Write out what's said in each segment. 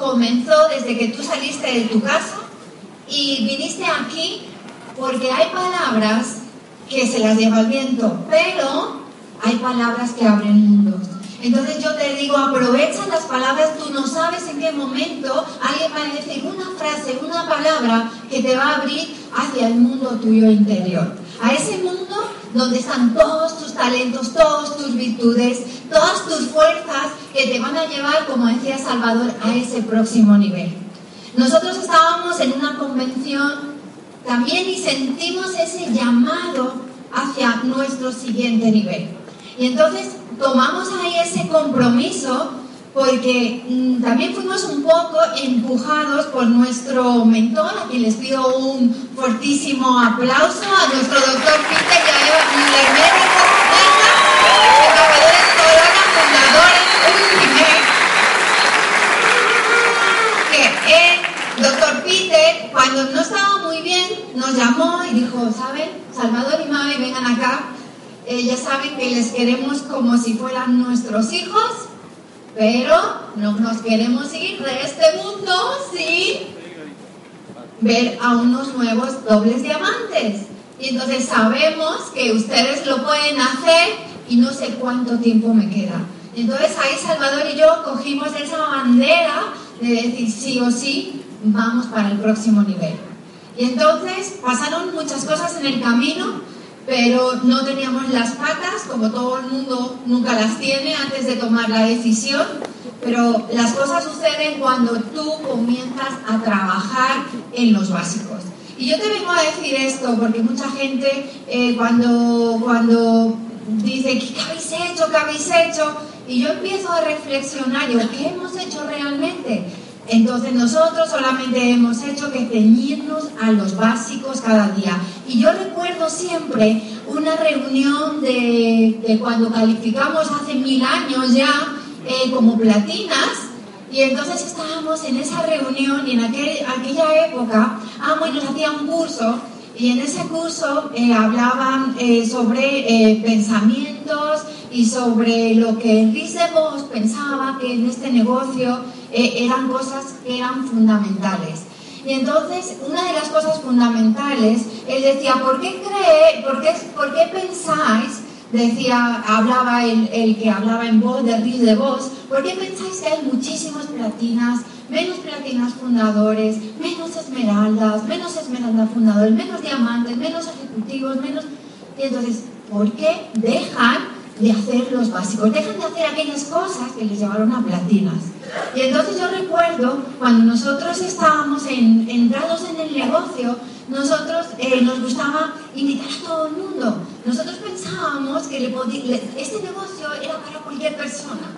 comenzó desde que tú saliste de tu casa y viniste aquí porque hay palabras que se las lleva el viento, pero hay palabras que abren mundos. Entonces yo te digo, aprovecha las palabras, tú no sabes en qué momento alguien va a decir una frase, una palabra que te va a abrir hacia el mundo tuyo interior. A ese mundo donde están todos tus talentos, todas tus virtudes, todas tus fuerzas que te van a llevar, como decía Salvador, a ese próximo nivel. Nosotros estábamos en una convención también y sentimos ese llamado hacia nuestro siguiente nivel. Y entonces tomamos ahí ese compromiso porque mm, también fuimos un poco empujados por nuestro mentor, a quien les pido un fortísimo aplauso, a nuestro doctor Peter y a Lermera Corona, fundadores que doctor Peter, cuando no estaba muy bien, nos llamó y dijo, ¿saben? Salvador y Mavi, vengan acá. Eh, ya saben que les queremos como si fueran nuestros hijos pero no nos queremos ir de este mundo sin ver a unos nuevos dobles diamantes. Y entonces sabemos que ustedes lo pueden hacer y no sé cuánto tiempo me queda. Entonces ahí Salvador y yo cogimos esa bandera de decir sí o sí, vamos para el próximo nivel. Y entonces pasaron muchas cosas en el camino, pero no teníamos las patas, como todo el mundo nunca las tiene antes de tomar la decisión, pero las cosas suceden cuando tú comienzas a trabajar en los básicos. Y yo te vengo a decir esto porque mucha gente eh, cuando, cuando dice, ¿qué habéis hecho? ¿Qué habéis hecho? Y yo empiezo a reflexionar, digo, ¿qué hemos hecho realmente? Entonces nosotros solamente hemos hecho que ceñirnos a los básicos cada día. Y yo recuerdo siempre una reunión de, cuando calificamos hace mil años ya eh, como platinas. Y entonces estábamos en esa reunión y en aquella época, ah, bueno, hacía un curso y en ese curso eh, hablaban eh, sobre pensamientos y sobre lo que Enrique de Vos pensaba que en este negocio eh, eran cosas que eran fundamentales. Y entonces, una de las cosas fundamentales, él decía, ¿por qué cree, por qué, por qué pensáis, decía, hablaba el, el, que hablaba en voz, de Riz de voz, ¿por qué pensáis que hay muchísimas platinas, menos platinas fundadores, menos esmeraldas, menos esmeraldas fundadores, menos diamantes, menos ejecutivos, menos... Y entonces, ¿por qué dejan de hacer los básicos, dejan de hacer aquellas cosas que les llevaron a platinas. Y entonces yo recuerdo cuando nosotros estábamos en, entrados en el negocio, nosotros eh, nos gustaba invitar a todo el mundo. Nosotros pensábamos que este negocio era para cualquier persona.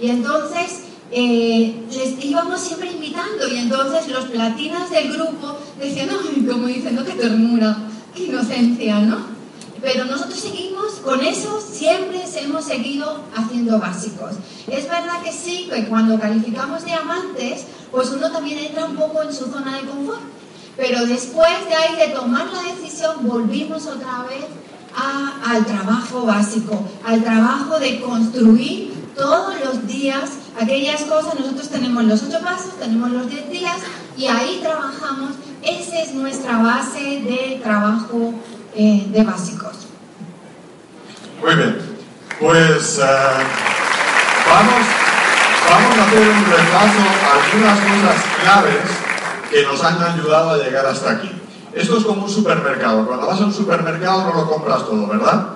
Y entonces eh, les íbamos siempre invitando y entonces los platinas del grupo decían, ay, como dicen, no, qué ternura, qué inocencia, ¿no? Pero nosotros seguimos con eso, siempre hemos seguido haciendo básicos. Es verdad que sí, que cuando calificamos diamantes, pues uno también entra un poco en su zona de confort, pero después de ahí de tomar la decisión, volvimos otra vez al trabajo básico, al trabajo de construir todos los días aquellas cosas. Nosotros tenemos los ocho pasos, tenemos los diez días y ahí trabajamos. Esa es nuestra base de trabajo eh, de básicos. Muy bien, pues eh, vamos, vamos a hacer un repaso a algunas cosas claves que nos han ayudado a llegar hasta aquí. Esto es como un supermercado. Cuando vas a un supermercado no lo compras todo, ¿verdad?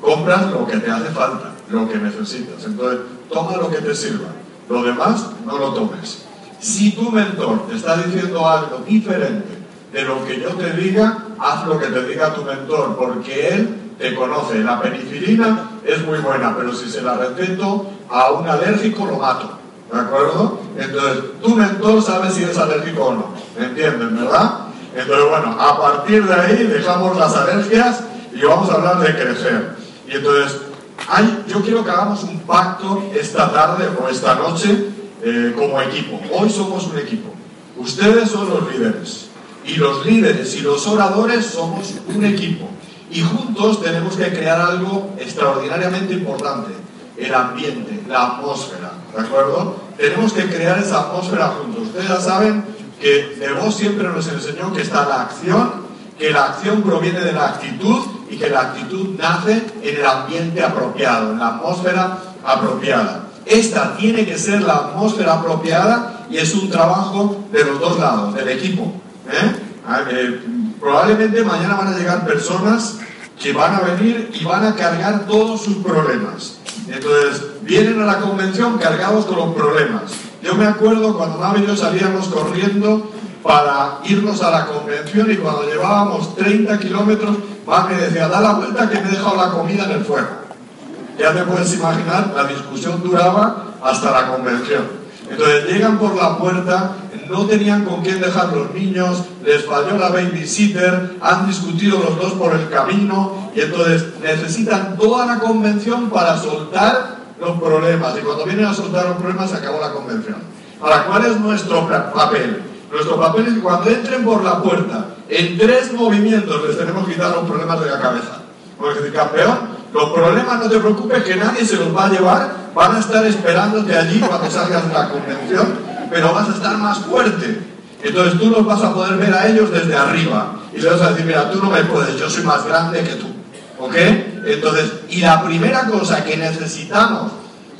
Compras lo que te hace falta, lo que necesitas. Entonces, toma lo que te sirva. Lo demás, no lo tomes. Si tu mentor te está diciendo algo diferente de lo que yo te diga, haz lo que te diga tu mentor, porque él te conoce. La penicilina es muy buena, pero si se la receto a un alérgico, lo mato. ¿De acuerdo? Entonces, tu mentor sabe si es alérgico o no. ¿Me entienden, verdad? Entonces, bueno, a partir de ahí dejamos las alergias y vamos a hablar de crecer. Y entonces, hay, yo quiero que hagamos un pacto esta tarde o esta noche eh, como equipo. Hoy somos un equipo. Ustedes son los líderes. Y los líderes y los oradores somos un equipo. Y juntos tenemos que crear algo extraordinariamente importante. El ambiente, la atmósfera. ¿De acuerdo? Tenemos que crear esa atmósfera juntos. Ustedes ya saben que de vos siempre nos enseñó que está la acción, que la acción proviene de la actitud y que la actitud nace en el ambiente apropiado, en la atmósfera apropiada. Esta tiene que ser la atmósfera apropiada y es un trabajo de los dos lados, del equipo. ¿Eh? Eh, probablemente mañana van a llegar personas que van a venir y van a cargar todos sus problemas. Entonces, vienen a la convención cargados con los problemas. Yo me acuerdo cuando Navi y yo salíamos corriendo para irnos a la convención y cuando llevábamos 30 kilómetros, va me decía, da la vuelta que me he dejado la comida en el fuego. Ya te puedes imaginar, la discusión duraba hasta la convención. Entonces llegan por la puerta, no tenían con quién dejar los niños, les falló la babysitter, han discutido los dos por el camino y entonces necesitan toda la convención para soltar los problemas. Y cuando vienen a soltar los problemas se acabó la convención. Ahora, ¿cuál es nuestro papel? Nuestro papel es que cuando entren por la puerta, en tres movimientos les tenemos que quitar los problemas de la cabeza. Porque decir, campeón, los problemas no te preocupes que nadie se los va a llevar, van a estar esperándote allí cuando salgas de la convención, pero vas a estar más fuerte. Entonces tú los vas a poder ver a ellos desde arriba y les vas a decir, mira, tú no me puedes, yo soy más grande que tú. ¿Ok? Entonces, y la primera cosa que necesitamos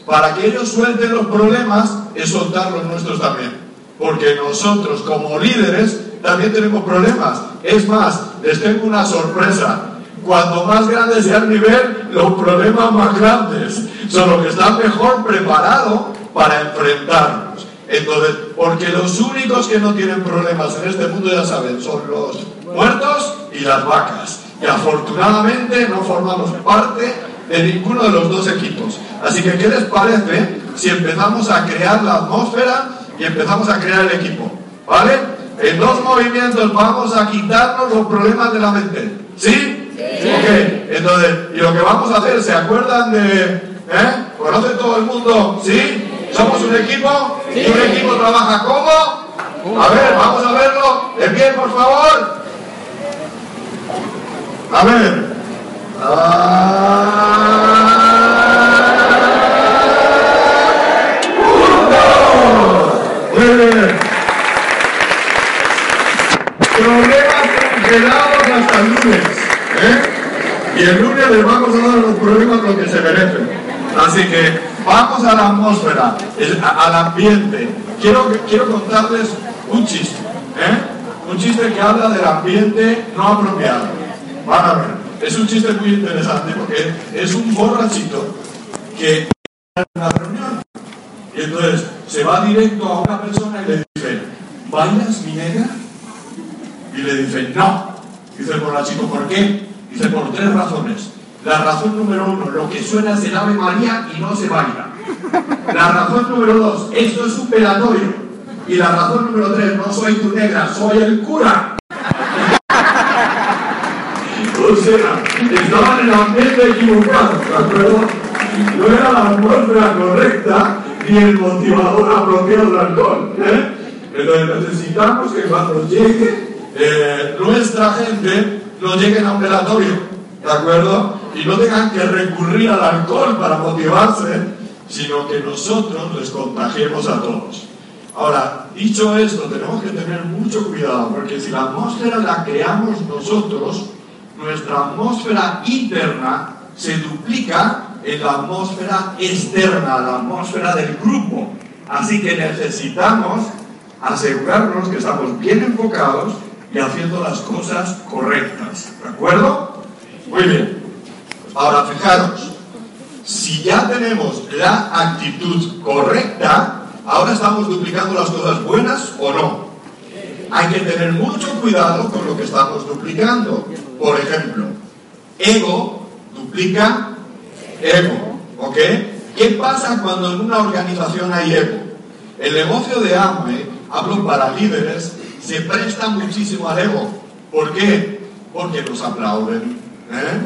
para que ellos suelten los problemas es soltar los nuestros también. Porque nosotros como líderes también tenemos problemas. Es más, les tengo una sorpresa. Cuando más grande sea el nivel, los problemas más grandes son los que están mejor preparados para enfrentarlos. Entonces, porque los únicos que no tienen problemas en este mundo, ya saben, son los muertos y las vacas. Y afortunadamente no formamos parte de ninguno de los dos equipos. Así que, ¿qué les parece si empezamos a crear la atmósfera y empezamos a crear el equipo? ¿Vale? En dos movimientos vamos a quitarnos los problemas de la mente. ¿Sí? Sí. Ok, entonces, y lo que vamos a hacer, ¿se acuerdan de... ¿Eh? ¿Conoce todo el mundo? ¿Sí? ¿Somos un equipo? ¿Y un equipo trabaja cómo? A ver, vamos a verlo. De pie, por favor. A ver. Muy bien. Problemas congelados hasta el lunes. ¿eh? Y el lunes les vamos a dar los problemas lo que se merecen. Así que vamos a la atmósfera, al ambiente. Quiero, quiero contarles un chiste. ¿eh? Un chiste que habla del ambiente no apropiado. Van a ver. Es un chiste muy interesante porque es un borrachito que en una reunión y entonces se va directo a una persona y le dice, ¿bailas mi negra? Y le dice, no. Dice el borrachito, ¿por qué? Dice, por tres razones. La razón número uno, lo que suena es el Ave María y no se baila. La razón número dos, esto es un pelatorio. Y la razón número tres, no soy tu negra, soy el cura. O sea, estaban en el ambiente equivocado, ¿de acuerdo? No era la atmósfera correcta ni el motivador apropiado del alcohol. ¿eh? Entonces necesitamos que cuando llegue eh, nuestra gente no lleguen a un velatorio, ¿de acuerdo? Y no tengan que recurrir al alcohol para motivarse, sino que nosotros les contagiemos a todos. Ahora, dicho esto, tenemos que tener mucho cuidado, porque si la atmósfera la creamos nosotros, nuestra atmósfera interna se duplica en la atmósfera externa, la atmósfera del grupo. Así que necesitamos asegurarnos que estamos bien enfocados y haciendo las cosas correctas. ¿De acuerdo? Muy bien. Ahora fijaros, si ya tenemos la actitud correcta, ahora estamos duplicando las cosas buenas o no. Hay que tener mucho cuidado con lo que estamos duplicando. Por ejemplo, ego duplica ego. ¿Ok? ¿Qué pasa cuando en una organización hay ego? El negocio de Amway, hablo para líderes, se presta muchísimo al ego. ¿Por qué? Porque nos aplauden. ¿eh?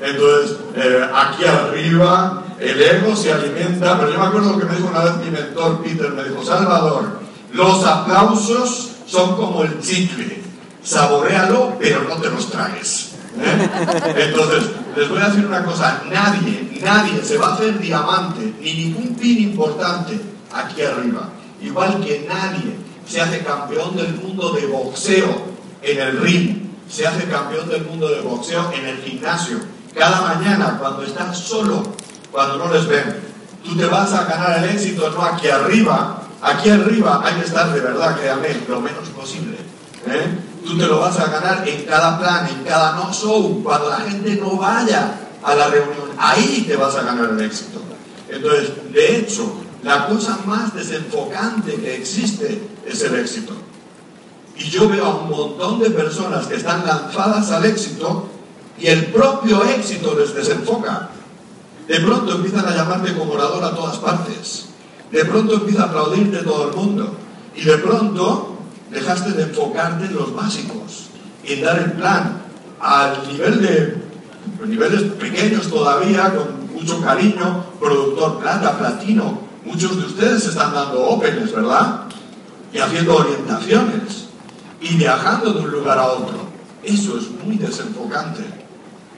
Entonces, eh, aquí arriba, el ego se alimenta, pero yo me acuerdo que me dijo una vez mi mentor Peter, me dijo, Salvador, los aplausos son como el chicle, saborealo, pero no te los tragues. ¿eh? Entonces, les voy a decir una cosa, nadie, nadie se va a hacer diamante, ni ningún pin importante aquí arriba. Igual que nadie se hace campeón del mundo de boxeo en el ring, se hace campeón del mundo de boxeo en el gimnasio. Cada mañana, cuando estás solo, cuando no les ven, tú te vas a ganar el éxito, no aquí arriba. Aquí arriba hay que estar de verdad, créame, lo menos posible. ¿eh? Tú te lo vas a ganar en cada plan, en cada no show, cuando la gente no vaya a la reunión. Ahí te vas a ganar el éxito. Entonces, de hecho, la cosa más desenfocante que existe es el éxito. Y yo veo a un montón de personas que están lanzadas al éxito y el propio éxito les desenfoca. De pronto empiezan a llamarte como orador a todas partes. De pronto empieza a aplaudirte todo el mundo. Y de pronto dejaste de enfocarte en los básicos, en dar el plan al nivel de niveles pequeños todavía, con mucho cariño, productor plata, platino. Muchos de ustedes están dando ópenes, ¿verdad? Y haciendo orientaciones y viajando de un lugar a otro. Eso es muy desenfocante.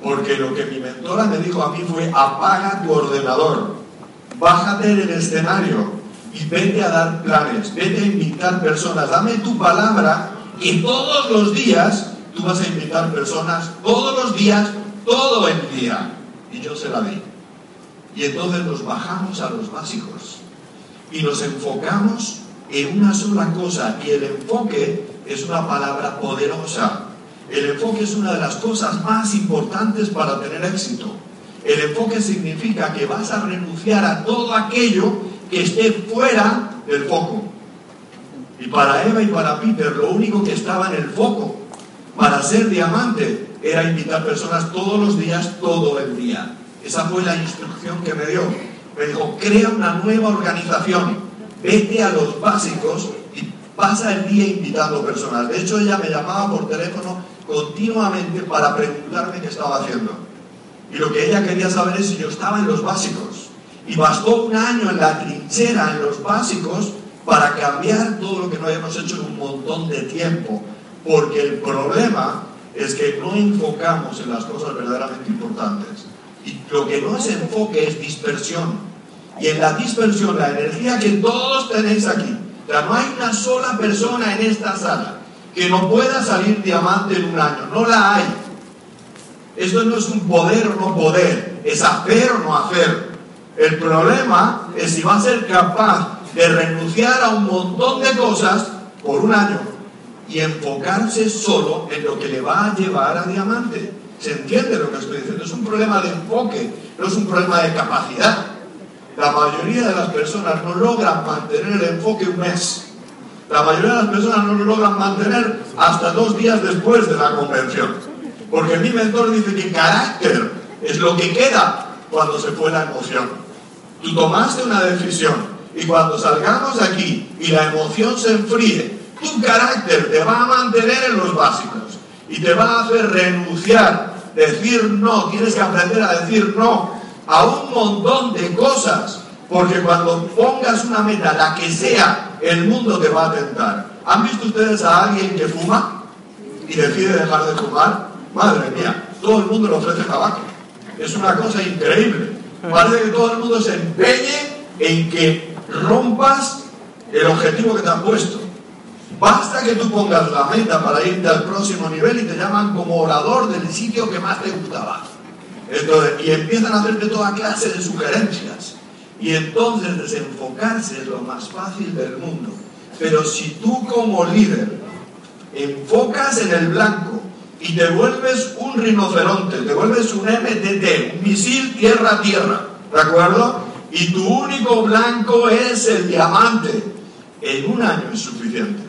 Porque lo que mi mentora me dijo a mí fue, apaga tu ordenador, bájate del escenario y vete a dar planes, vete a invitar personas, dame tu palabra y todos los días tú vas a invitar personas, todos los días, todo el día. Y yo se la di. Y entonces nos bajamos a los básicos y nos enfocamos en una sola cosa y el enfoque es una palabra poderosa. El enfoque es una de las cosas más importantes para tener éxito. El enfoque significa que vas a renunciar a todo aquello que esté fuera del foco. Y para Eva y para Peter lo único que estaba en el foco para ser diamante era invitar personas todos los días, todo el día. Esa fue la instrucción que me dio. Me dijo, crea una nueva organización, vete a los básicos y pasa el día invitando personas. De hecho, ella me llamaba por teléfono continuamente para preguntarme qué estaba haciendo. Y lo que ella quería saber es si yo estaba en los básicos. Y bastó un año en la trinchera, en los básicos, para cambiar todo lo que no habíamos hecho en un montón de tiempo. Porque el problema es que no enfocamos en las cosas verdaderamente importantes. Lo que no es enfoque es dispersión. Y en la dispersión, la energía que todos tenéis aquí, no hay una sola persona en esta sala que no pueda salir diamante en un año. No la hay. Esto no es un poder o no poder, es hacer o no hacer. El problema es si va a ser capaz de renunciar a un montón de cosas por un año y enfocarse solo en lo que le va a llevar a diamante. ¿Se entiende lo que estoy diciendo? Es un problema de enfoque, no es un problema de capacidad. La mayoría de las personas no logran mantener el enfoque un mes. La mayoría de las personas no lo logran mantener hasta dos días después de la convención. Porque mi mentor dice que carácter es lo que queda cuando se fue la emoción. Tú tomaste una decisión y cuando salgamos de aquí y la emoción se enfríe, tu carácter te va a mantener en los básicos y te va a hacer renunciar, decir no, tienes que aprender a decir no a un montón de cosas, porque cuando pongas una meta, la que sea, el mundo te va a tentar. ¿Han visto ustedes a alguien que fuma y decide dejar de fumar? Madre mía, todo el mundo le ofrece tabaco. Es una cosa increíble. Parece que todo el mundo se empeñe en que rompas el objetivo que te han puesto. Basta que tú pongas la meta para irte al próximo nivel y te llaman como orador del sitio que más te gustaba. Entonces, y empiezan a hacerte toda clase de sugerencias. Y entonces desenfocarse es lo más fácil del mundo. Pero si tú como líder enfocas en el blanco y te vuelves un rinoceronte, te vuelves un MTT, un misil tierra-tierra, ¿de acuerdo? Y tu único blanco es el diamante, en un año es suficiente.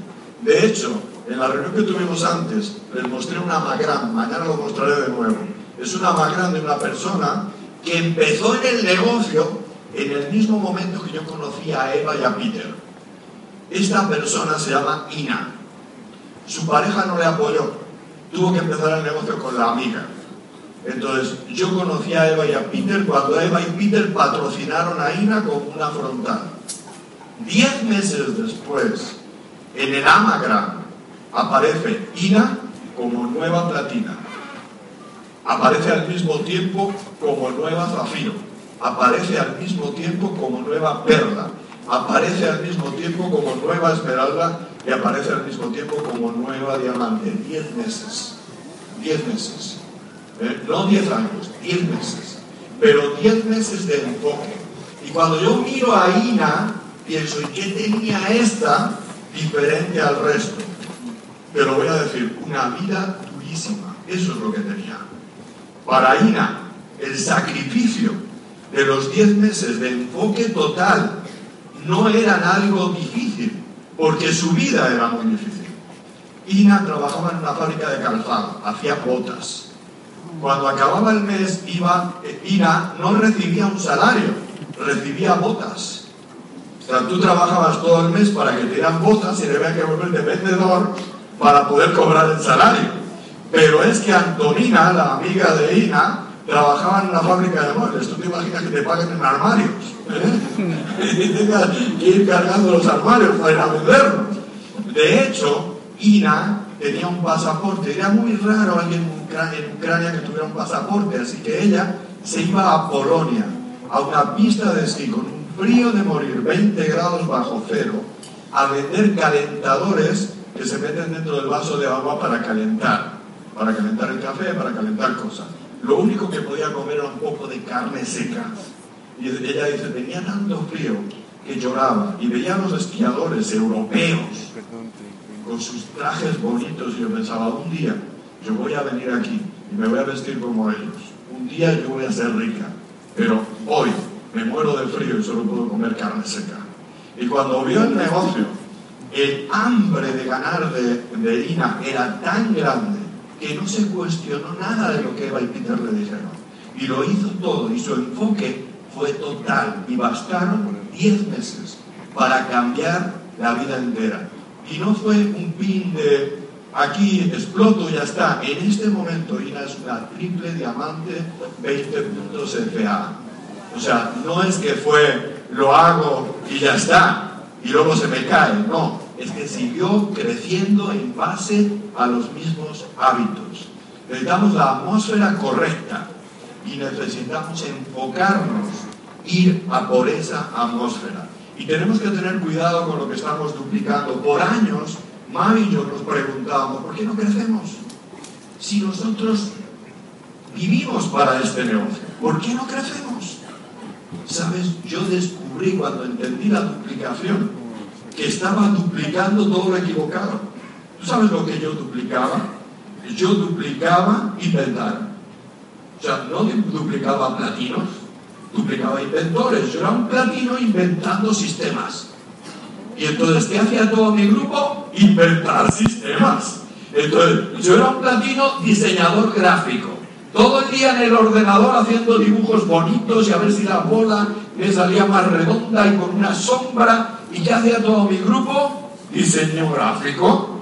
De hecho, en la reunión que tuvimos antes, les mostré una magram, mañana lo mostraré de nuevo. Es una magram de una persona que empezó en el negocio en el mismo momento que yo conocí a Eva y a Peter. Esta persona se llama Ina. Su pareja no le apoyó. Tuvo que empezar el negocio con la amiga. Entonces, yo conocí a Eva y a Peter cuando Eva y Peter patrocinaron a Ina con una frontal. Diez meses después, en el Amagram, aparece Ina como nueva platina. Aparece al mismo tiempo como nueva zafiro. Aparece al mismo tiempo como nueva perla. Aparece al mismo tiempo como nueva esmeralda y aparece al mismo tiempo como nueva diamante. Diez meses. Diez meses. ¿Eh? No diez años, diez meses. Pero diez meses de enfoque. Y cuando yo miro a Ina, pienso, ¿y qué tenía esta diferente al resto? Pero voy a decir, una vida durísima. Eso es lo que tenía. Para Ina, el sacrificio de los diez meses de enfoque total no eran algo difícil, porque su vida era muy difícil. Ina trabajaba en una fábrica de calzado, hacía botas. Cuando acababa el mes, iba, eh, Ina no recibía un salario, recibía botas. O sea, tú trabajabas todo el mes para que te dieran botas y le que volver de vendedor para poder cobrar el salario. Pero es que Antonina, la amiga de Ina, trabajaba en una fábrica de muebles. Tú te imaginas que te paguen en armarios. ¿eh? y tengas que ir cargando los armarios para ir a venderlos. De hecho, Ina tenía un pasaporte. Era muy raro alguien en Ucrania, que tuviera un pasaporte. Así que ella se iba a Polonia, a una pista de esquí frío de morir, 20 grados bajo cero, a vender calentadores que se meten dentro del vaso de agua para calentar, para calentar el café, para calentar cosas. Lo único que podía comer era un poco de carne seca. Y ella dice, tenía tanto frío que lloraba y veía a los esquiadores europeos con sus trajes bonitos y yo pensaba, un día yo voy a venir aquí y me voy a vestir como ellos. Un día yo voy a ser rica, pero hoy me muero de frío y solo puedo comer carne seca. Y cuando vio el negocio, el hambre de ganar de, de Ina era tan grande que no se cuestionó nada de lo que Eva y Peter le dijeron. Y lo hizo todo y su enfoque fue total y bastaron 10 meses para cambiar la vida entera. Y no fue un pin de aquí exploto ya está. En este momento Ina es una triple diamante 20 puntos FA. O sea, no es que fue lo hago y ya está y luego se me cae, no es que siguió creciendo en base a los mismos hábitos. Necesitamos la atmósfera correcta y necesitamos enfocarnos, ir a por esa atmósfera. Y tenemos que tener cuidado con lo que estamos duplicando. Por años, Mavi y yo nos preguntábamos, ¿por qué no crecemos? Si nosotros vivimos para este negocio, ¿por qué no crecemos? ¿Sabes? Yo descubrí cuando entendí la duplicación que estaba duplicando todo lo equivocado. ¿Tú sabes lo que yo duplicaba? Yo duplicaba inventar. O sea, no duplicaba platinos, duplicaba inventores. Yo era un platino inventando sistemas. Y entonces, ¿qué hacía todo mi grupo? Inventar sistemas. Entonces, yo era un platino diseñador gráfico. Todo el día en el ordenador haciendo dibujos bonitos y a ver si la bola me salía más redonda y con una sombra ¿Y qué hacía todo mi grupo? Diseño gráfico,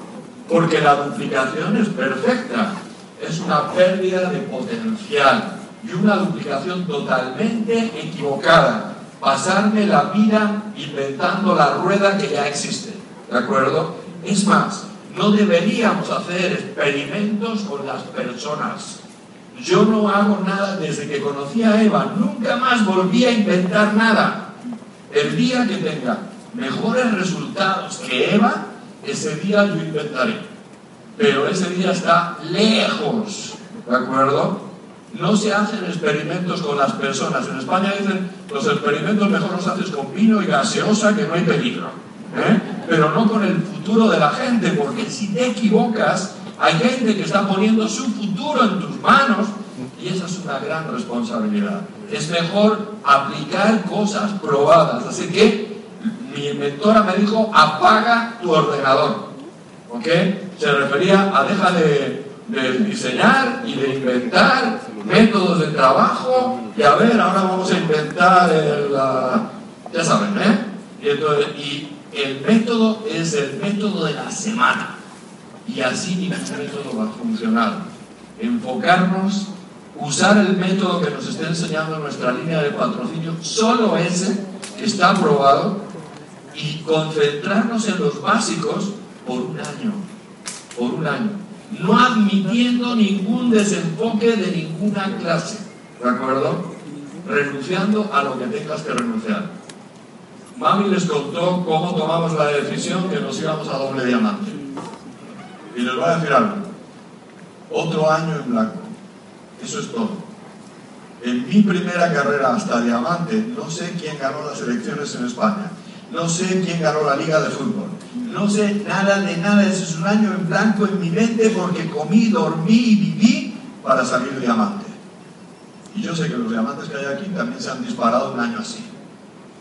porque la duplicación es perfecta. Es una pérdida de potencial y una duplicación totalmente equivocada. Pasarme la vida inventando la rueda que ya existe. ¿De acuerdo? Es más, no deberíamos hacer experimentos con las personas. Yo no hago nada desde que conocí a Eva, nunca más volví a inventar nada. El día que tenga mejores resultados que Eva, ese día yo inventaré. Pero ese día está lejos, ¿de acuerdo? No se hacen experimentos con las personas. En España dicen, los experimentos mejor los haces con vino y gaseosa, que no hay peligro. ¿eh? Pero no con el futuro de la gente, porque si te equivocas, hay gente que está poniendo su futuro en tus manos y esa es una gran responsabilidad. Es mejor aplicar cosas probadas. Así que mi mentora me dijo, apaga tu ordenador. ¿Ok? Se refería a deja de, diseñar y de inventar métodos de trabajo y a ver, ahora vamos a inventar el... ya saben, ¿eh? Y el método es el método de la semana. Y así ningún método va a funcionar. Enfocarnos, usar el método que nos está enseñando nuestra línea de patrocinio, solo ese que está aprobado, y concentrarnos en los básicos por un año. Por un año. No admitiendo ningún desenfoque de ninguna clase. ¿De acuerdo? Renunciando a lo que tengas que renunciar. Mami les contó cómo tomamos la decisión que nos íbamos a doble diamante. Y les voy a decir algo. Otro año en blanco. Eso es todo. En mi primera carrera hasta diamante, no sé quién ganó las elecciones en España. No sé quién ganó la liga de fútbol. No sé nada de nada. Ese es un año en blanco en mi mente porque comí, dormí y viví para salir diamante. Y yo sé que los diamantes que hay aquí también se han disparado un año así.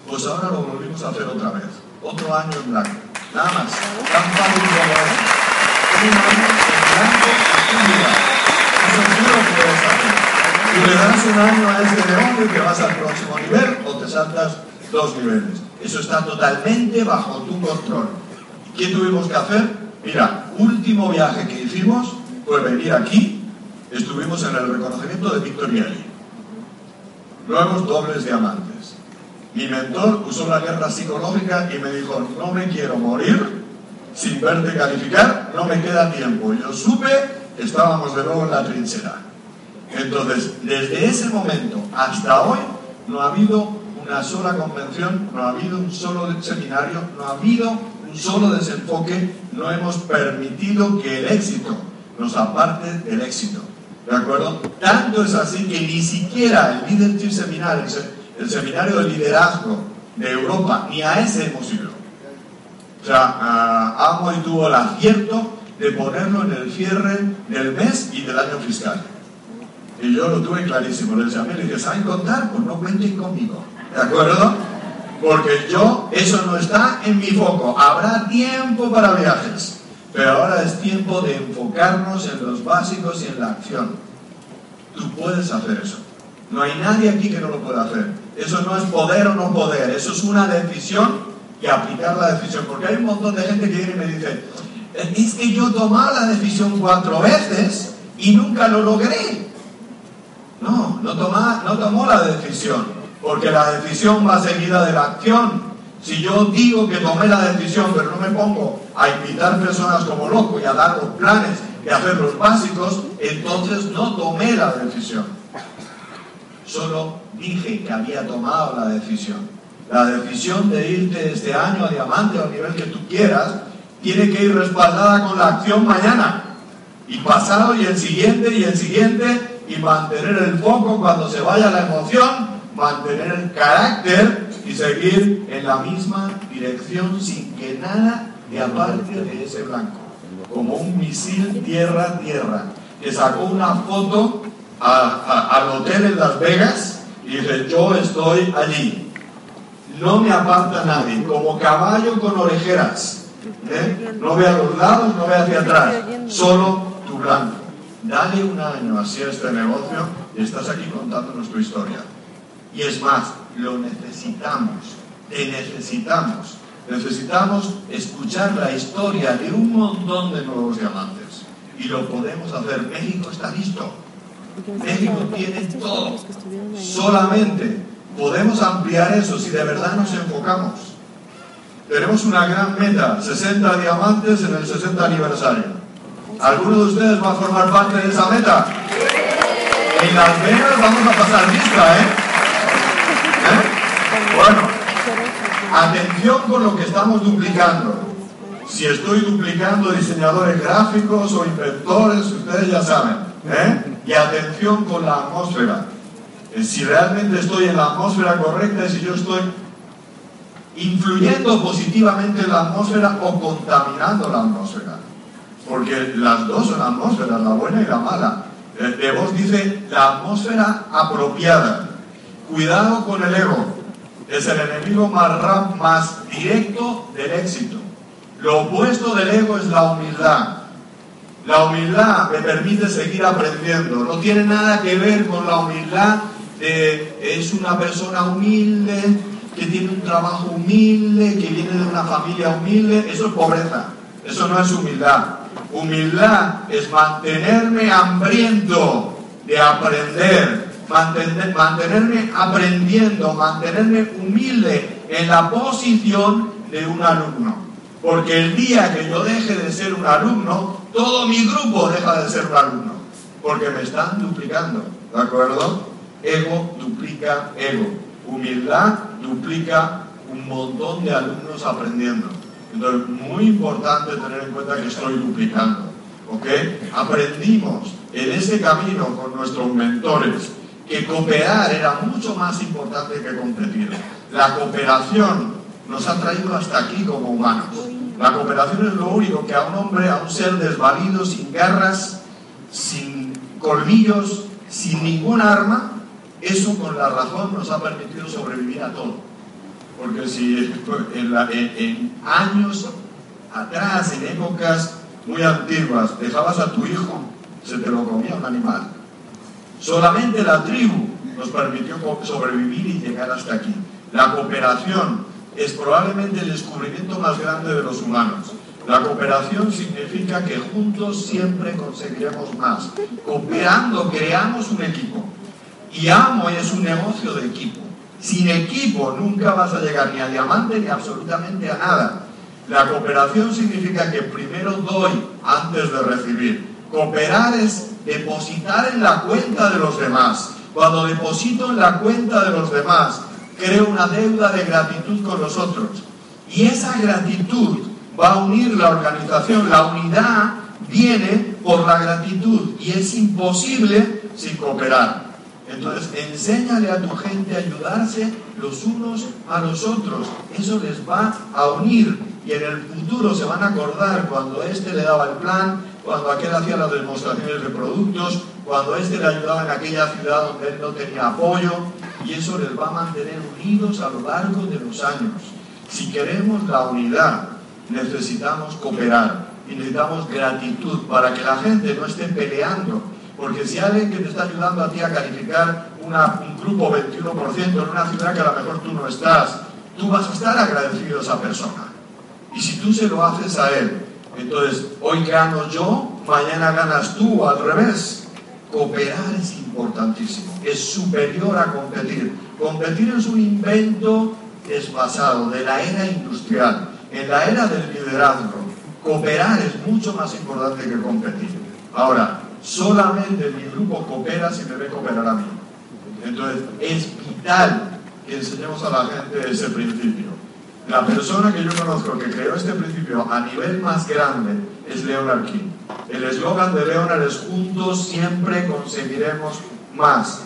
Pues ahora lo volvimos a hacer otra vez. Otro año en blanco. Nada más. Y que le das un año a león y te vas al próximo nivel o te saltas dos niveles. Eso está totalmente bajo tu control. ¿Qué tuvimos que hacer? Mira, último viaje que hicimos fue venir aquí. Estuvimos en el reconocimiento de Victorielli. Nuevos dobles diamantes. Mi mentor usó la guerra psicológica y me dijo, no me quiero morir sin verte calificar, no me queda tiempo. Yo supe que estábamos de nuevo en la trinchera. Entonces, desde ese momento hasta hoy, no ha habido una sola convención, no ha habido un solo seminario, no ha habido un solo desenfoque, no hemos permitido que el éxito nos aparte del éxito. ¿De acuerdo? Tanto es así que ni siquiera el Leadership Seminar, el seminario de liderazgo de Europa, ni a ese hemos ido. O sea, uh, Amoy tuvo el acierto de ponerlo en el cierre del mes y del año fiscal. Y yo lo tuve clarísimo. Les llamé y le dije, ¿saben contar? Pues no cuenten conmigo. ¿De acuerdo? Porque yo, eso no está en mi foco. Habrá tiempo para viajes. Pero ahora es tiempo de enfocarnos en los básicos y en la acción. Tú puedes hacer eso. No hay nadie aquí que no lo pueda hacer. Eso no es poder o no poder. Eso es una decisión y aplicar la decisión. Porque hay un montón de gente que viene y me dice, es que yo tomaba la decisión cuatro veces y nunca lo logré. No, no, no tomó la decisión, porque la decisión va seguida de la acción. Si yo digo que tomé la decisión, pero no me pongo a invitar personas como loco y a dar los planes y a hacer los básicos, entonces no tomé la decisión. Solo dije que había tomado la decisión. La decisión de irte este año a diamante o a nivel que tú quieras, tiene que ir respaldada con la acción mañana. Y pasado y el siguiente y el siguiente y mantener el foco cuando se vaya la emoción, mantener el carácter y seguir en la misma dirección sin que nada te aparte de ese blanco. Como un misil tierra-tierra, que sacó una foto al hotel en Las Vegas y dice, yo estoy allí. No me aparta nadie, como caballo con orejeras. ¿eh? No ve a los lados, no ve hacia atrás, solo tu blanco. Dale un año así a este negocio y estás aquí contándonos tu historia. Y es más, lo necesitamos, te necesitamos. Necesitamos escuchar la historia de un montón de nuevos diamantes. Y lo podemos hacer. México está listo. México tiene todo. Solamente podemos ampliar eso si de verdad nos enfocamos. Tenemos una gran meta, 60 diamantes en el 60 aniversario. ¿Alguno de ustedes va a formar parte de esa meta? En Las Vegas vamos a pasar lista, ¿eh? ¿Eh? Bueno, atención con lo que estamos duplicando. Si estoy duplicando diseñadores gráficos o inventores, ustedes ya saben. ¿eh? Y atención con la atmósfera. Eh, si realmente estoy en la atmósfera correcta y si yo estoy influyendo positivamente en la atmósfera o contaminando la atmósfera. Porque las dos son atmósferas, la buena y la mala. De vos dice la atmósfera apropiada. Cuidado con el ego. Es el enemigo más, más directo del éxito. Lo opuesto del ego es la humildad. La humildad me permite seguir aprendiendo. No tiene nada que ver con la humildad de es una persona humilde, que tiene un trabajo humilde, que viene de una familia humilde, eso es pobreza, eso no es humildad. Humildad es mantenerme hambriento de aprender, mantenerme aprendiendo, mantenerme humilde en la posición de un alumno. Porque el día que yo deje de ser un alumno, todo mi grupo deja de ser un alumno. Porque me están duplicando, ¿de acuerdo? Ego duplica ego. Humildad duplica un montón de alumnos aprendiendo. Entonces, muy importante tener en cuenta que estoy duplicando. ¿Ok? Aprendimos en ese camino con nuestros mentores que cooperar era mucho más importante que competir. La cooperación nos ha traído hasta aquí como humanos. La cooperación es lo único que a un hombre, a un ser desvalido, sin garras, sin colmillos, sin ningún arma, eso con la razón nos ha permitido sobrevivir a todo. Porque si en, años atrás, en épocas muy antiguas, dejabas a tu hijo, se te lo comía un animal. Solamente la tribu nos permitió sobrevivir y llegar hasta aquí. La cooperación es probablemente el descubrimiento más grande de los humanos. La cooperación significa que juntos siempre conseguiremos más. Cooperando creamos un equipo. Y amo es un negocio de equipo. Sin equipo nunca vas a llegar ni a diamante ni absolutamente a nada. La cooperación significa que primero doy antes de recibir. Cooperar es depositar en la cuenta de los demás. Cuando deposito en la cuenta de los demás, creo una deuda de gratitud con los otros. Y esa gratitud va a unir la organización. La unidad viene por la gratitud y es imposible sin cooperar. Entonces, enséñale a tu gente a ayudarse los unos a los otros. Eso les va a unir y en el futuro se van a acordar cuando este le daba el plan, cuando aquel hacía las demostraciones de productos, cuando este le ayudaba en aquella ciudad donde él no tenía apoyo, y eso les va a mantener unidos a lo largo de los años. Si queremos la unidad, necesitamos cooperar y necesitamos gratitud para que la gente no esté peleando. Porque si alguien que te está ayudando a ti a calificar una, un grupo 21% en una ciudad que a lo mejor tú no estás, tú vas a estar agradecido a esa persona. Y si tú se lo haces a él, entonces hoy gano yo, mañana ganas tú, al revés. Cooperar es importantísimo, es superior a competir. Competir es un invento desfasado de la era industrial. En la era del liderazgo, cooperar es mucho más importante que competir. Ahora, solamente mi grupo coopera si me ve cooperar a mí. Entonces, es vital que enseñemos a la gente ese principio. La persona que yo conozco que creó este principio a nivel más grande es Leonard King. El eslogan de Leonard es juntos siempre conseguiremos más.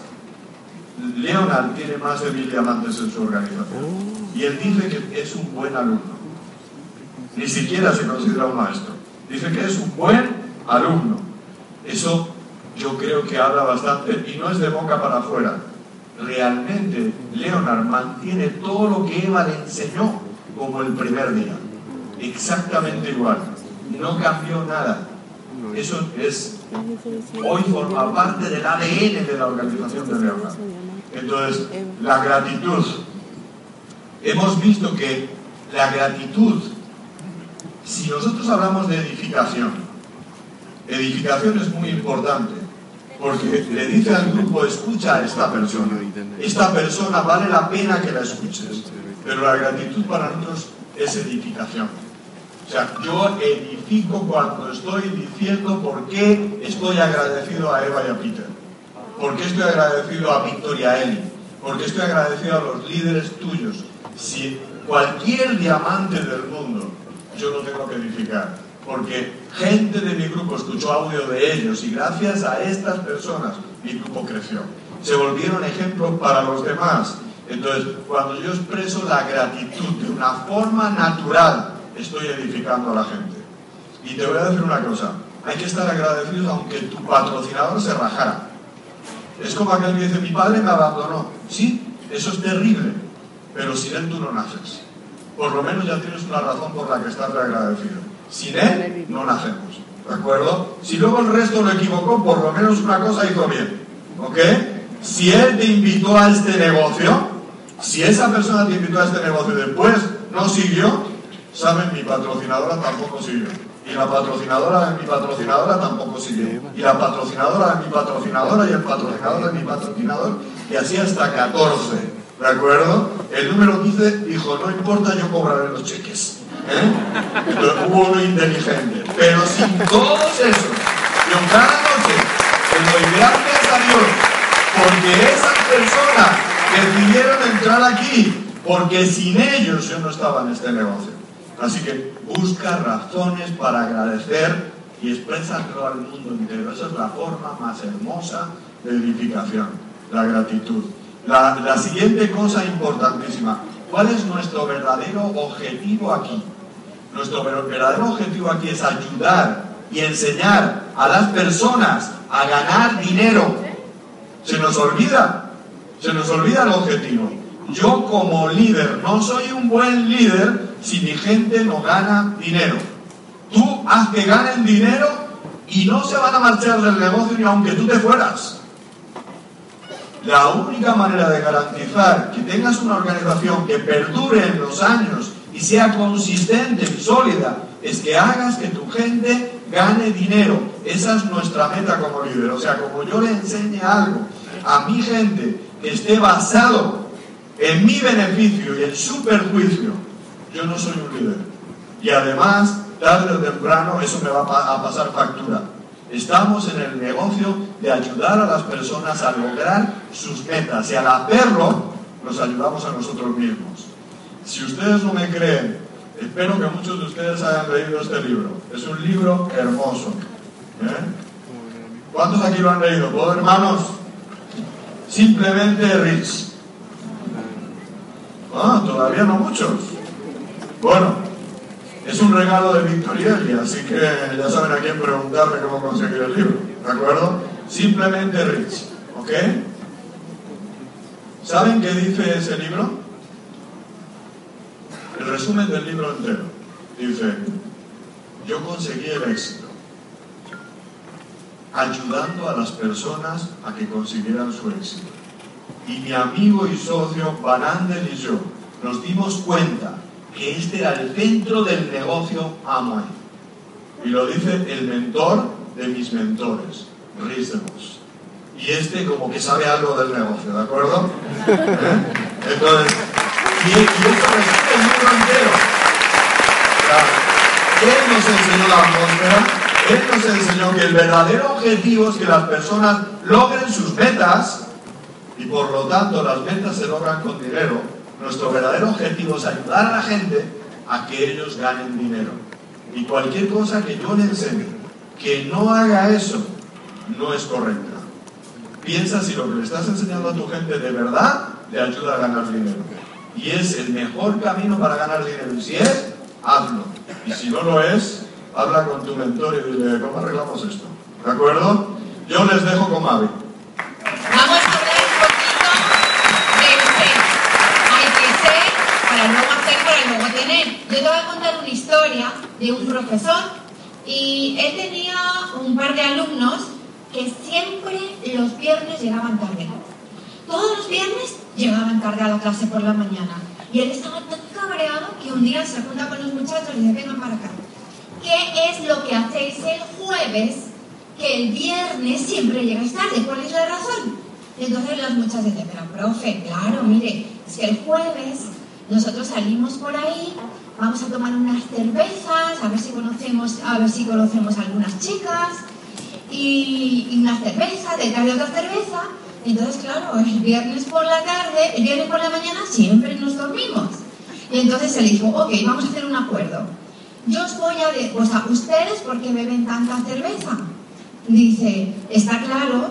Leonard tiene más de mil diamantes en su organización. Y él dice que es un buen alumno. Ni siquiera se considera un maestro. Dice que es un buen alumno. Eso yo creo que habla bastante y no es de boca para afuera. Realmente Leonard mantiene todo lo que Eva le enseñó como el primer día. Exactamente igual. No cambió nada. Eso es, hoy forma parte del ADN de la organización de Leonard. Entonces, la gratitud. Hemos visto que la gratitud, si nosotros hablamos de edificación, edificación es muy importante, porque le dice al grupo, escucha a esta persona. Esta persona vale la pena que la escuches, pero la gratitud para nosotros es edificación. O sea, yo edifico cuando estoy diciendo por qué estoy agradecido a Eva y a Peter, por qué estoy agradecido a Victoria Eli, por qué estoy agradecido a los líderes tuyos. Si cualquier diamante del mundo yo lo tengo que edificar, porque gente de mi grupo escuchó audio de ellos y gracias a estas personas mi grupo creció. Se volvieron ejemplos para los demás. Entonces, cuando yo expreso la gratitud de una forma natural, estoy edificando a la gente. Y te voy a decir una cosa, hay que estar agradecido aunque tu patrocinador se rajara. Es como aquel que dice, mi padre me abandonó. Sí, eso es terrible, pero sin él tú no naces. Por lo menos ya tienes una razón por la que estás agradecido. Sin él no nacemos. ¿De acuerdo? Si luego el resto lo equivocó, por lo menos una cosa hizo bien. ¿Ok? Si él te invitó a este negocio, Si esa persona te invitó a este negocio y después no siguió, saben, mi patrocinadora tampoco siguió. Y la patrocinadora de mi patrocinadora tampoco siguió. Y la patrocinadora de mi patrocinadora y el patrocinador de mi patrocinador. Y así hasta 14. ¿De acuerdo? El número 15 dijo, no importa, yo cobraré los cheques. ¿Eh? hubo uno inteligente. Pero sin todos esos, yo cada noche, lo ideal es a Dios, porque esas personas decidieron entrar aquí, porque sin ellos yo no estaba en este negocio. Así que busca razones para agradecer y exprésatelo al mundo entero. Esa es la forma más hermosa de edificación, la gratitud. La, la siguiente cosa importantísima, ¿cuál es nuestro verdadero objetivo aquí? Nuestro verdadero objetivo aquí es ayudar y enseñar a las personas a ganar dinero. Se nos olvida, se nos olvida el objetivo. Yo como líder no soy un buen líder si mi gente no gana dinero. Tú haz que ganen dinero y no se van a marchar del negocio ni aunque tú te fueras. La única manera de garantizar que tengas una organización que perdure en los años y sea consistente y sólida es que hagas que tu gente gane dinero. Esa es nuestra meta como líder. O sea, como yo le enseñe algo a mi gente que esté basado en mi beneficio y en su perjuicio, yo no soy un líder. Y además, tarde o temprano, eso me va a pasar factura. Estamos en el negocio de ayudar a las personas a lograr sus metas y al hacerlo, nos ayudamos a nosotros mismos. Si ustedes no me creen, espero que muchos de ustedes hayan leído este libro. Es un libro hermoso. ¿eh? ¿Cuántos aquí lo han leído? ¿Todos hermanos? Simplemente Rich. Ah, todavía no muchos. Bueno, es un regalo de Victorielli, así que ya saben a quién preguntarle cómo conseguir el libro, ¿de acuerdo? Simplemente Rich, ¿ok? ¿Saben qué dice ese libro? El resumen del libro entero. Dice, yo conseguí el éxito ayudando a las personas a que consiguieran su éxito y mi amigo y socio Van Andel y yo nos dimos cuenta que este era el centro del negocio Amway. Y lo dice el mentor de mis mentores, Rhys Y este como que sabe algo del negocio, ¿de acuerdo? Entonces, y, y esto entero. Él nos enseñó la atmósfera, Él nos enseñó que el verdadero objetivo es que las personas logren sus metas y por lo tanto las ventas se logran con dinero, nuestro verdadero objetivo es ayudar a la gente a que ellos ganen dinero. Y cualquier cosa que yo le enseñe que no haga eso, no es correcta. Piensa si lo que le estás enseñando a tu gente de verdad le ayuda a ganar dinero. Y es el mejor camino para ganar dinero. Y si es, hazlo. Y si no lo es, habla con tu mentor y dile, ¿cómo arreglamos esto? ¿De acuerdo? Yo les dejo con Mavi. Yo te voy a contar una historia de un profesor y él tenía un par de alumnos que siempre los viernes llegaban tarde. Todos los viernes llegaban tarde a la clase por la mañana. Y él estaba tan cabreado que un día se junta con los muchachos y dice, vengan para acá. ¿Qué es lo que hacéis el jueves que el viernes siempre llegáis tarde? ¿Cuál es la razón? Entonces los muchachos dicen, pero profe, claro, mire, es que el jueves nosotros salimos por ahí, vamos a tomar unas cervezas, a ver si conocemos, a ver si conocemos algunas chicas, y, unas cervezas, detrás de otra cerveza. Entonces, claro, el viernes por la tarde, el viernes por la mañana siempre nos dormimos. Y entonces se le dijo, ok, vamos a hacer un acuerdo. Yo os voy a decir, pues a ustedes, ¿por qué beben tanta cerveza? Dice, está claro,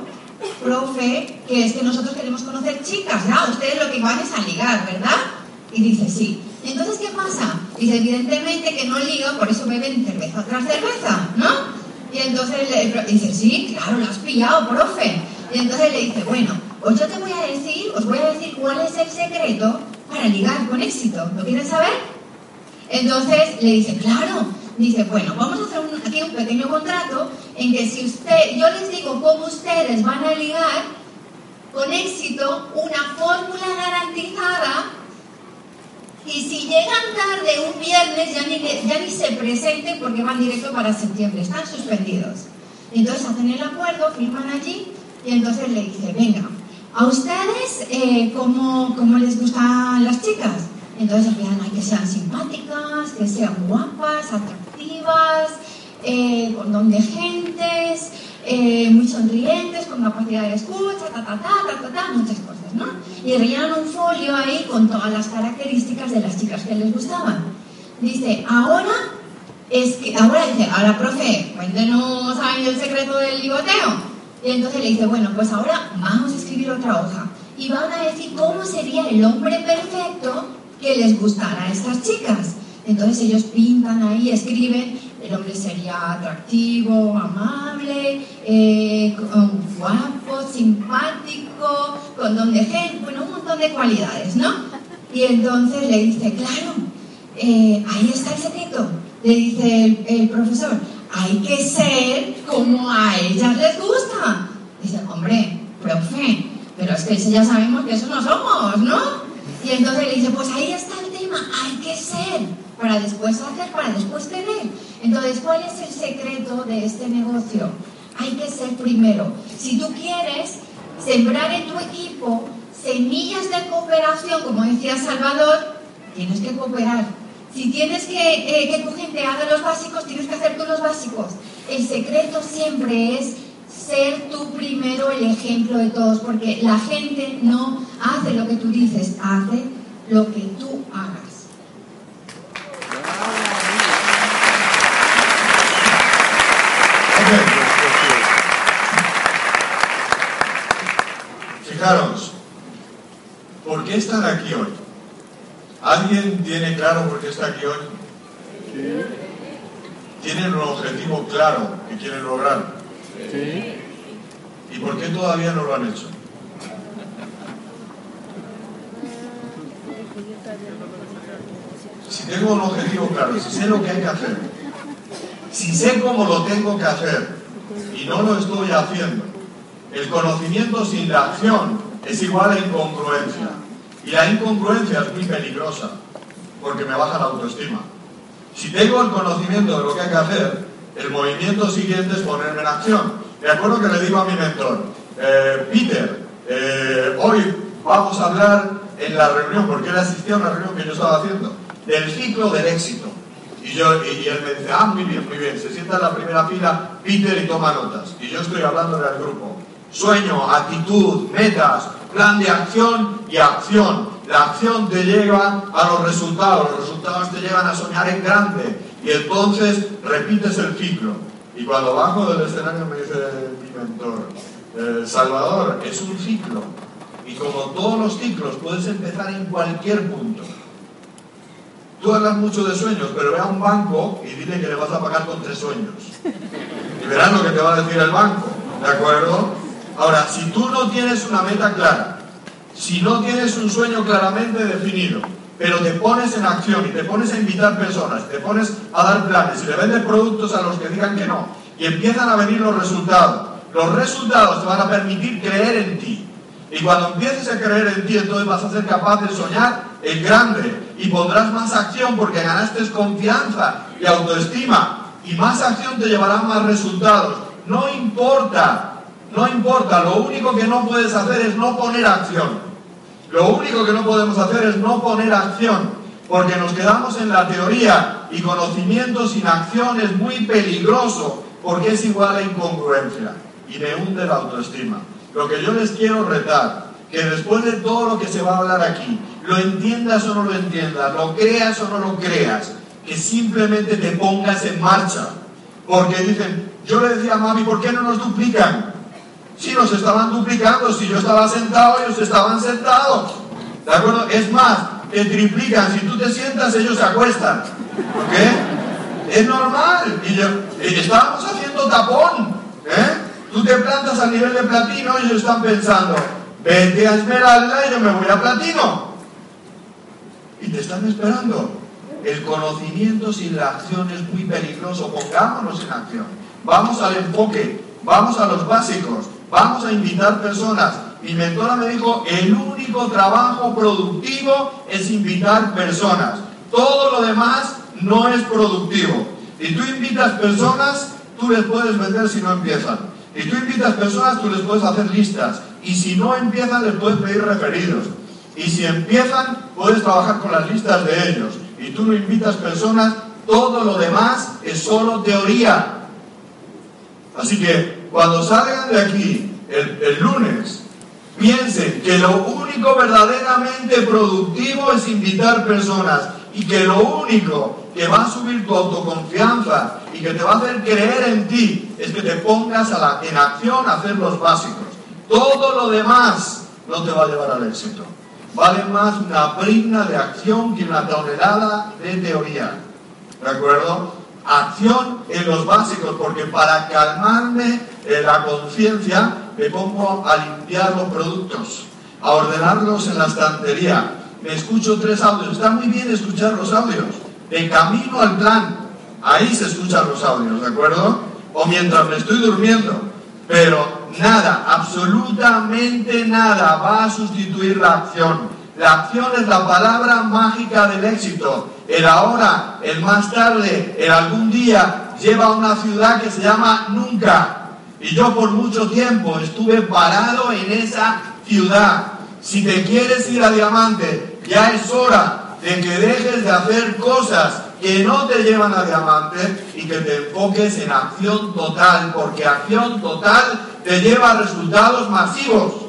profe, que es que nosotros queremos conocer chicas, ¿ya? Ustedes lo que van es a ligar, ¿verdad? Y dice, sí. Entonces, ¿qué pasa? Dice, evidentemente que no ligo, por eso beben cerveza tras cerveza, ¿no? Y entonces le dice, sí, claro, lo has pillado, profe. Y entonces le dice, bueno, pues yo te voy a decir, os voy a decir cuál es el secreto para ligar con éxito. ¿Lo quieren saber? Entonces le dice, claro. Dice, bueno, vamos a hacer aquí un pequeño contrato en que si usted, yo les digo cómo ustedes van a ligar, con éxito una fórmula garantizada y si llegan tarde un viernes ya ni, ya ni se presenten porque van directo para septiembre, están suspendidos. Entonces hacen el acuerdo, firman allí y entonces le dice, venga, ¿a ustedes eh, ¿cómo, ¿cómo, les gustan las chicas? Entonces empiezan a que sean simpáticas, que sean guapas, atractivas, eh, con don de gentes, eh, muy sonrientes, con capacidad de escucha, ta, ta, ta, ta, ta, muchas cosas, ¿no? Y rellenan un folio ahí con todas las características de las chicas que les gustaban. Dice, ahora es que, ahora dice, ahora profe, cuéntenos ahí el secreto del ligoteo. Y entonces le dice, bueno, pues ahora vamos a escribir otra hoja. Y van a decir cómo sería el hombre perfecto que les gustara a estas chicas. Entonces ellos pintan ahí, escriben, el hombre sería atractivo, amable, eh, guapo, simpático, con don de gente, bueno, un montón de cualidades, ¿no? Y entonces le dice, claro, eh, ahí está el secreto. Le dice el, el, profesor, hay que ser como a ellas les gusta. Dice, hombre, profe, pero es que ya sabemos que eso no somos, ¿no? Y entonces le dice, pues ahí está el tema, hay que ser, para después hacer, para después tener. Entonces, ¿cuál es el secreto de este negocio? Hay que ser primero. Si tú quieres sembrar en tu equipo semillas de cooperación, como decía Salvador, tienes que cooperar. Si tienes que eh, que tu gente haga los básicos, tienes que hacer tú los básicos. El secreto siempre es ser tú primero el ejemplo de todos, porque la gente no hace lo que tú dices, hace lo que tú hagas. Fijaros, ¿por qué están aquí hoy? ¿Alguien tiene claro por qué está aquí hoy? Sí. ¿Tienen un objetivo claro que quieren lograr? Sí. ¿Y por qué todavía no lo han hecho? Si tengo un objetivo claro, si sé lo que hay que hacer, si sé cómo lo tengo que hacer y no lo estoy haciendo, el conocimiento sin la acción es igual a incongruencia. Y la incongruencia es muy peligrosa porque me baja la autoestima. Si tengo el conocimiento de lo que hay que hacer, el movimiento siguiente es ponerme en acción. Me acuerdo que le digo a mi mentor, eh, Peter, eh, hoy vamos a hablar en la reunión, porque él asistió a una reunión que yo estaba haciendo, del ciclo del éxito. Y, yo, y, él me dice, ah, muy bien, muy bien, se sienta en la primera fila Peter y toma notas. Y yo estoy hablando del grupo. Sueño, actitud, metas, plan de acción y acción. La acción te lleva a los resultados, los resultados te llevan a soñar en grande y entonces repites el ciclo. Y cuando bajo del escenario me dice mi mentor, eh, Salvador, es un ciclo. Y como todos los ciclos, puedes empezar en cualquier punto. Tú hablas mucho de sueños, pero ve a un banco y dile que le vas a pagar con tres sueños. Y verás lo que te va a decir el banco. ¿De acuerdo? Ahora, si tú no tienes una meta clara, si no tienes un sueño claramente definido, pero te pones en acción y te pones a invitar personas, te pones a dar planes y le vendes productos a los que digan que no, y empiezan a venir los resultados, los resultados te van a permitir creer en ti. Y cuando empieces a creer en ti, entonces vas a ser capaz de soñar en grande y pondrás más acción porque ganaste confianza y autoestima. Y más acción te llevará más resultados. No importa no importa, lo único que no puedes hacer es no poner acción. Lo único que no podemos hacer es no poner acción, porque nos quedamos en la teoría y conocimiento sin acción es muy peligroso, porque es igual a incongruencia y me hunde la autoestima. Lo que yo les quiero retar, que después de todo lo que se va a hablar aquí, lo entiendas o no lo entiendas, lo creas o no lo creas, que simplemente te pongas en marcha. Porque dicen, yo le decía a mami, ¿por qué no nos duplican? Si nos estaban duplicando, si yo estaba sentado, ellos estaban sentados. ¿De acuerdo? Es más, te triplican. Si tú te sientas, ellos se acuestan. ¿Ok? Es normal. Y yo, estábamos haciendo tapón. ¿eh? Tú te plantas a nivel de platino y ellos están pensando, vete a Esmeralda y yo me voy a platino. Y te están esperando. El conocimiento sin la acción es muy peligroso. Pongámonos en acción. Vamos al enfoque. Vamos a los básicos. Vamos a invitar personas mi mentora me dijo, el único trabajo productivo es invitar personas. Todo lo demás no es productivo. Y tú invitas personas, tú les puedes vender si no empiezan. Y tú invitas personas, tú les puedes hacer listas. Y si no empiezan, les puedes pedir referidos. Y si empiezan, puedes trabajar con las listas de ellos. Y tú no invitas personas, todo lo demás es solo teoría. Así que cuando salgan de aquí el, el lunes, piensen que lo único verdaderamente productivo es invitar personas y que lo único que va a subir tu autoconfianza y que te va a hacer creer en ti es que te pongas a la, en acción a hacer los básicos. Todo lo demás no te va a llevar al éxito. Vale más una brigna de acción que una tonelada de teoría. ¿De acuerdo? Acción en los básicos, porque para calmarme en la conciencia me pongo a limpiar los productos, a ordenarlos en la estantería. Me escucho tres audios. Está muy bien escuchar los audios. De camino al plan, ahí se escuchan los audios, ¿de acuerdo? O mientras me estoy durmiendo. Pero nada, absolutamente nada va a sustituir la acción. La acción es la palabra mágica del éxito. El ahora, el más tarde, el algún día, lleva a una ciudad que se llama nunca. Y yo por mucho tiempo estuve parado en esa ciudad. Si te quieres ir a diamante, ya es hora de que dejes de hacer cosas que no te llevan a diamante y que te enfoques en acción total, porque acción total te lleva a resultados masivos.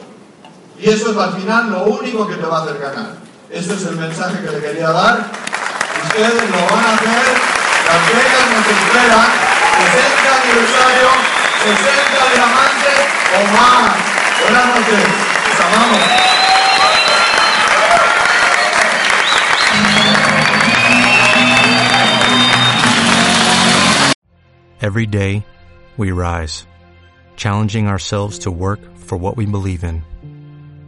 Y eso es al final lo único que te va a hacer ganar. Ese es el mensaje que le quería dar. Ustedes lo van a hacer. Las Vegas nos esperan. 60 aniversario, 60 diamantes o más. Buenas noches. Les amamos. Every day, we rise, challenging ourselves to work for what we believe in.